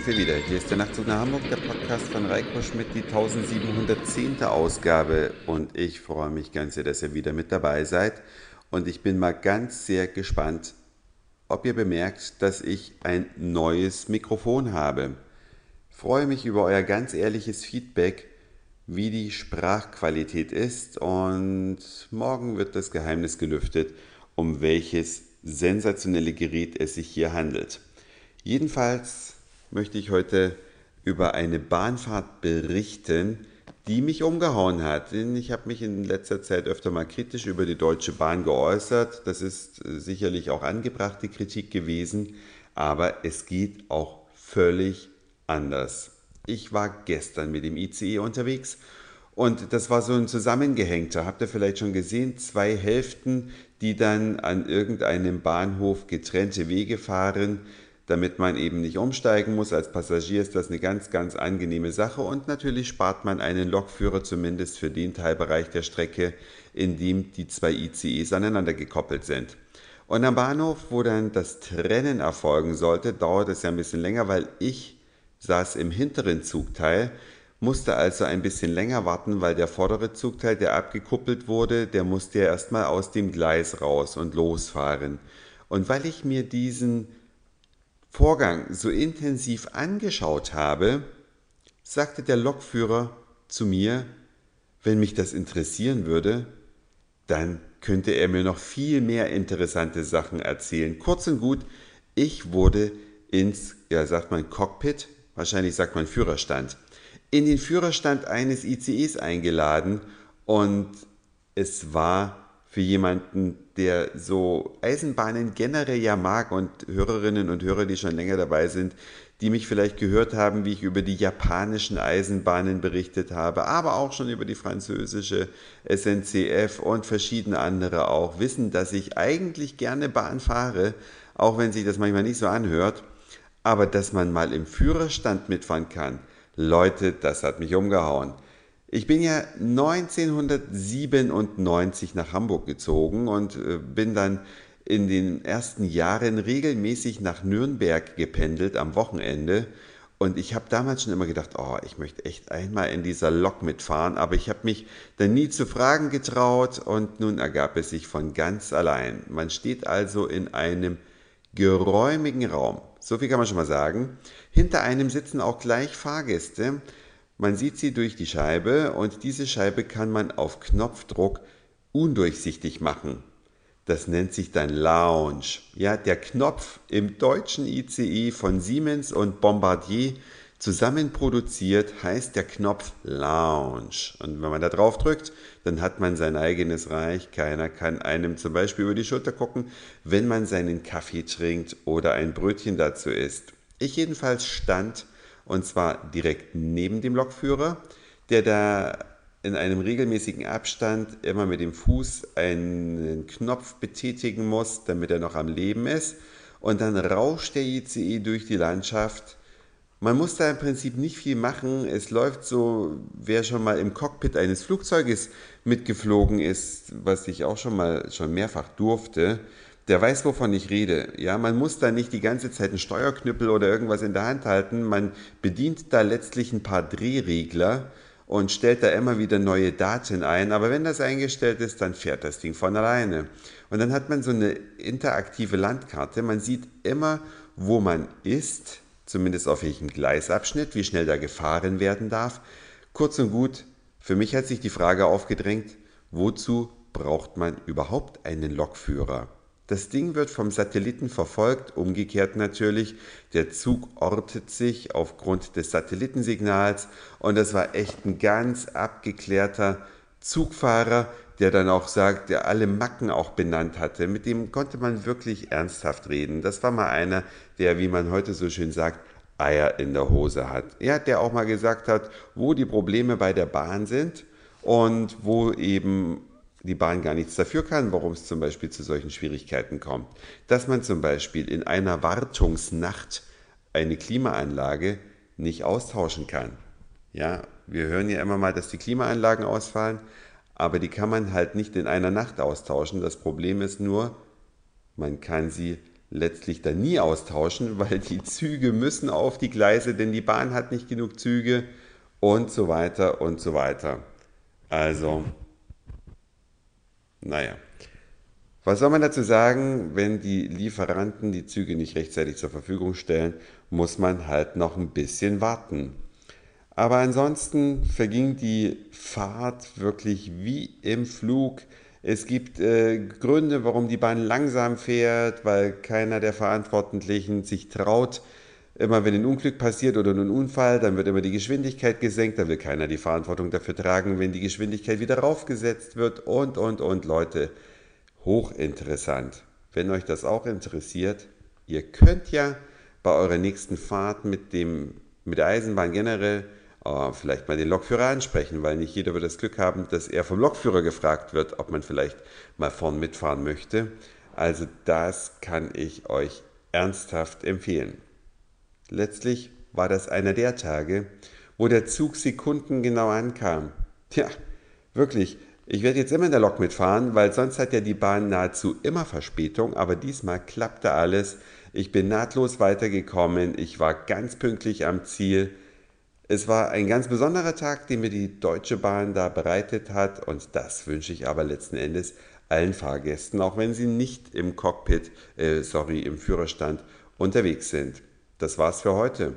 sind wir wieder. Hier ist der Nachtzug nach Hamburg, der Podcast von Reiko Schmidt, die 1710. Ausgabe. Und ich freue mich ganz sehr, dass ihr wieder mit dabei seid. Und ich bin mal ganz sehr gespannt, ob ihr bemerkt, dass ich ein neues Mikrofon habe. Ich freue mich über euer ganz ehrliches Feedback, wie die Sprachqualität ist. Und morgen wird das Geheimnis gelüftet, um welches sensationelle Gerät es sich hier handelt. Jedenfalls möchte ich heute über eine Bahnfahrt berichten, die mich umgehauen hat. Denn ich habe mich in letzter Zeit öfter mal kritisch über die Deutsche Bahn geäußert. Das ist äh, sicherlich auch angebrachte Kritik gewesen, aber es geht auch völlig anders. Ich war gestern mit dem ICE unterwegs und das war so ein zusammengehängter, habt ihr vielleicht schon gesehen, zwei Hälften, die dann an irgendeinem Bahnhof getrennte Wege fahren damit man eben nicht umsteigen muss. Als Passagier ist das eine ganz, ganz angenehme Sache und natürlich spart man einen Lokführer zumindest für den Teilbereich der Strecke, in dem die zwei ICEs aneinander gekoppelt sind. Und am Bahnhof, wo dann das Trennen erfolgen sollte, dauert es ja ein bisschen länger, weil ich saß im hinteren Zugteil, musste also ein bisschen länger warten, weil der vordere Zugteil, der abgekuppelt wurde, der musste ja erstmal aus dem Gleis raus und losfahren. Und weil ich mir diesen Vorgang so intensiv angeschaut habe, sagte der Lokführer zu mir, wenn mich das interessieren würde, dann könnte er mir noch viel mehr interessante Sachen erzählen. Kurz und gut, ich wurde ins, ja, sagt man Cockpit, wahrscheinlich sagt man Führerstand, in den Führerstand eines ICEs eingeladen und es war für jemanden, der so Eisenbahnen generell ja mag und Hörerinnen und Hörer, die schon länger dabei sind, die mich vielleicht gehört haben, wie ich über die japanischen Eisenbahnen berichtet habe, aber auch schon über die französische SNCF und verschiedene andere auch, wissen, dass ich eigentlich gerne Bahn fahre, auch wenn sich das manchmal nicht so anhört, aber dass man mal im Führerstand mitfahren kann, Leute, das hat mich umgehauen. Ich bin ja 1997 nach Hamburg gezogen und äh, bin dann in den ersten Jahren regelmäßig nach Nürnberg gependelt am Wochenende. Und ich habe damals schon immer gedacht, oh, ich möchte echt einmal in dieser Lok mitfahren, aber ich habe mich dann nie zu fragen getraut und nun ergab es sich von ganz allein. Man steht also in einem geräumigen Raum. So viel kann man schon mal sagen. Hinter einem sitzen auch gleich Fahrgäste, man sieht sie durch die Scheibe und diese Scheibe kann man auf Knopfdruck undurchsichtig machen. Das nennt sich dann Lounge. Ja, der Knopf im deutschen ICE von Siemens und Bombardier zusammen produziert, heißt der Knopf Lounge. Und wenn man da drauf drückt, dann hat man sein eigenes Reich. Keiner kann einem zum Beispiel über die Schulter gucken, wenn man seinen Kaffee trinkt oder ein Brötchen dazu isst. Ich jedenfalls stand und zwar direkt neben dem Lokführer, der da in einem regelmäßigen Abstand immer mit dem Fuß einen Knopf betätigen muss, damit er noch am Leben ist. Und dann rauscht der ICE durch die Landschaft. Man muss da im Prinzip nicht viel machen. Es läuft so, wer schon mal im Cockpit eines Flugzeuges mitgeflogen ist, was ich auch schon mal schon mehrfach durfte, der weiß, wovon ich rede. Ja, man muss da nicht die ganze Zeit einen Steuerknüppel oder irgendwas in der Hand halten. Man bedient da letztlich ein paar Drehregler und stellt da immer wieder neue Daten ein. Aber wenn das eingestellt ist, dann fährt das Ding von alleine. Und dann hat man so eine interaktive Landkarte. Man sieht immer, wo man ist, zumindest auf welchem Gleisabschnitt, wie schnell da gefahren werden darf. Kurz und gut, für mich hat sich die Frage aufgedrängt, wozu braucht man überhaupt einen Lokführer? Das Ding wird vom Satelliten verfolgt, umgekehrt natürlich. Der Zug ortet sich aufgrund des Satellitensignals und das war echt ein ganz abgeklärter Zugfahrer, der dann auch sagt, der alle Macken auch benannt hatte. Mit dem konnte man wirklich ernsthaft reden. Das war mal einer, der, wie man heute so schön sagt, Eier in der Hose hat. Hat der auch mal gesagt hat, wo die Probleme bei der Bahn sind und wo eben die Bahn gar nichts dafür kann, warum es zum Beispiel zu solchen Schwierigkeiten kommt. Dass man zum Beispiel in einer Wartungsnacht eine Klimaanlage nicht austauschen kann. Ja, wir hören ja immer mal, dass die Klimaanlagen ausfallen, aber die kann man halt nicht in einer Nacht austauschen. Das Problem ist nur, man kann sie letztlich dann nie austauschen, weil die Züge müssen auf die Gleise, denn die Bahn hat nicht genug Züge und so weiter und so weiter. Also, naja. Was soll man dazu sagen, wenn die Lieferanten die Züge nicht rechtzeitig zur Verfügung stellen, muss man halt noch ein bisschen warten. Aber ansonsten verging die Fahrt wirklich wie im Flug. Es gibt äh, Gründe, warum die Bahn langsam fährt, weil keiner der Verantwortlichen sich traut. Immer wenn ein Unglück passiert oder ein Unfall, dann wird immer die Geschwindigkeit gesenkt, da will keiner die Verantwortung dafür tragen, wenn die Geschwindigkeit wieder raufgesetzt wird und, und, und, Leute. Hochinteressant. Wenn euch das auch interessiert, ihr könnt ja bei eurer nächsten Fahrt mit, dem, mit der Eisenbahn generell äh, vielleicht mal den Lokführer ansprechen, weil nicht jeder wird das Glück haben, dass er vom Lokführer gefragt wird, ob man vielleicht mal vorn mitfahren möchte. Also das kann ich euch ernsthaft empfehlen. Letztlich war das einer der Tage, wo der Zug sekundengenau ankam. Tja, wirklich, ich werde jetzt immer in der Lok mitfahren, weil sonst hat ja die Bahn nahezu immer Verspätung, aber diesmal klappte alles. Ich bin nahtlos weitergekommen, ich war ganz pünktlich am Ziel. Es war ein ganz besonderer Tag, den mir die Deutsche Bahn da bereitet hat und das wünsche ich aber letzten Endes allen Fahrgästen, auch wenn sie nicht im Cockpit, äh, sorry, im Führerstand unterwegs sind. Das war's für heute.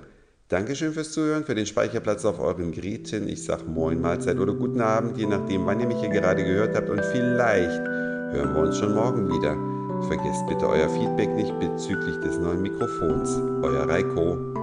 Dankeschön fürs Zuhören, für den Speicherplatz auf euren Geräten. Ich sag Moin, Mahlzeit oder guten Abend, je nachdem, wann ihr mich hier gerade gehört habt und vielleicht hören wir uns schon morgen wieder. Vergesst bitte euer Feedback nicht bezüglich des neuen Mikrofons. Euer Reiko.